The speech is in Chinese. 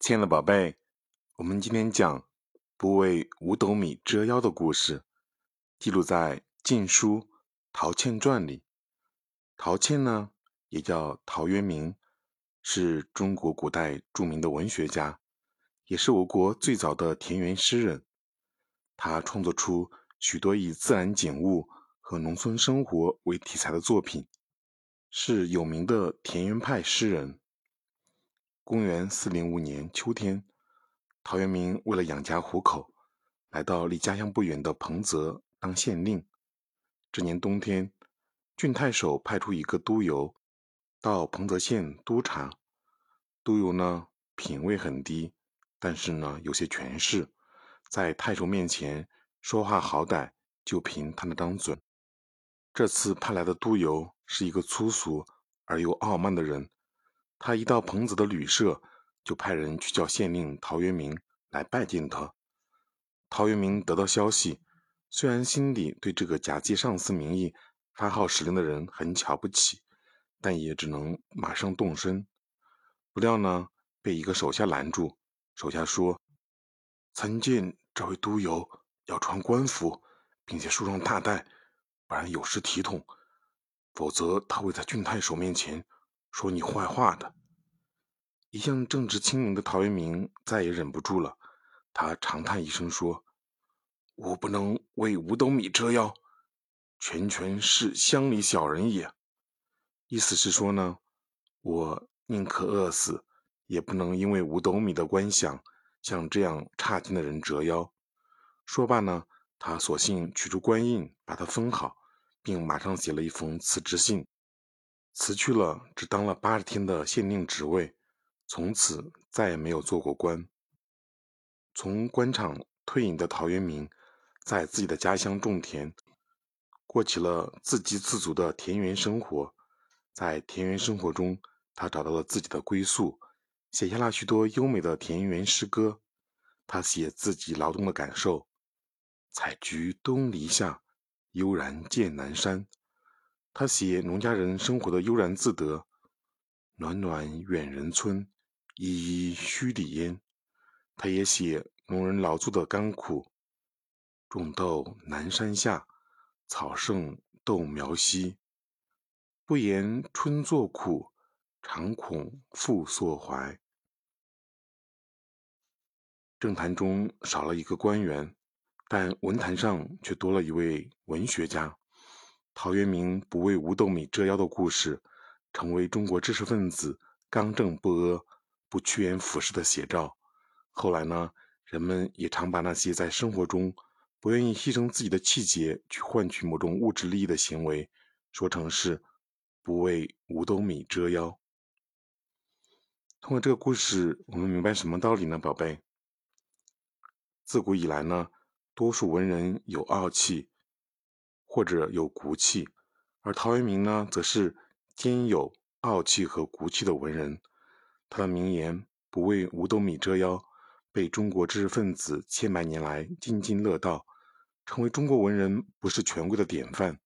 亲爱的宝贝，我们今天讲“不为五斗米折腰”的故事，记录在《晋书·陶谦传》里。陶谦呢，也叫陶渊明，是中国古代著名的文学家，也是我国最早的田园诗人。他创作出许多以自然景物和农村生活为题材的作品，是有名的田园派诗人。公元四零五年秋天，陶渊明为了养家糊口，来到离家乡不远的彭泽当县令。这年冬天，郡太守派出一个督邮到彭泽县督察。督邮呢，品位很低，但是呢，有些权势，在太守面前说话好歹就凭他那张嘴。这次派来的督邮是一个粗俗而又傲慢的人。他一到彭子的旅社，就派人去叫县令陶渊明来拜见他。陶渊明得到消息，虽然心里对这个假借上司名义发号施令的人很瞧不起，但也只能马上动身。不料呢，被一个手下拦住。手下说：“参见这位督邮，要穿官服，并且束上大带，不然有失体统；否则他会在郡太守面前。”说你坏话的，一向正直清明的陶渊明再也忍不住了，他长叹一声说：“我不能为五斗米折腰，全全是乡里小人也。”意思是说呢，我宁可饿死，也不能因为五斗米的官饷向这样差劲的人折腰。说罢呢，他索性取出官印，把它封好，并马上写了一封辞职信。辞去了只当了八十天的县令职位，从此再也没有做过官。从官场退隐的陶渊明，在自己的家乡种田，过起了自给自足的田园生活。在田园生活中，他找到了自己的归宿，写下了许多优美的田园诗歌。他写自己劳动的感受：“采菊东篱下，悠然见南山。”他写农家人生活的悠然自得，暖暖远人村，依依墟里烟。他也写农人劳作的甘苦，种豆南山下，草盛豆苗稀。不言春作苦，常恐复作怀。政坛中少了一个官员，但文坛上却多了一位文学家。陶渊明不为五斗米折腰的故事，成为中国知识分子刚正不阿、不趋炎附势的写照。后来呢，人们也常把那些在生活中不愿意牺牲自己的气节去换取某种物质利益的行为，说成是不为五斗米折腰。通过这个故事，我们明白什么道理呢，宝贝？自古以来呢，多数文人有傲气。或者有骨气，而陶渊明呢，则是兼有傲气和骨气的文人。他的名言“不为五斗米折腰”，被中国知识分子千百年来津津乐道，成为中国文人不是权贵的典范。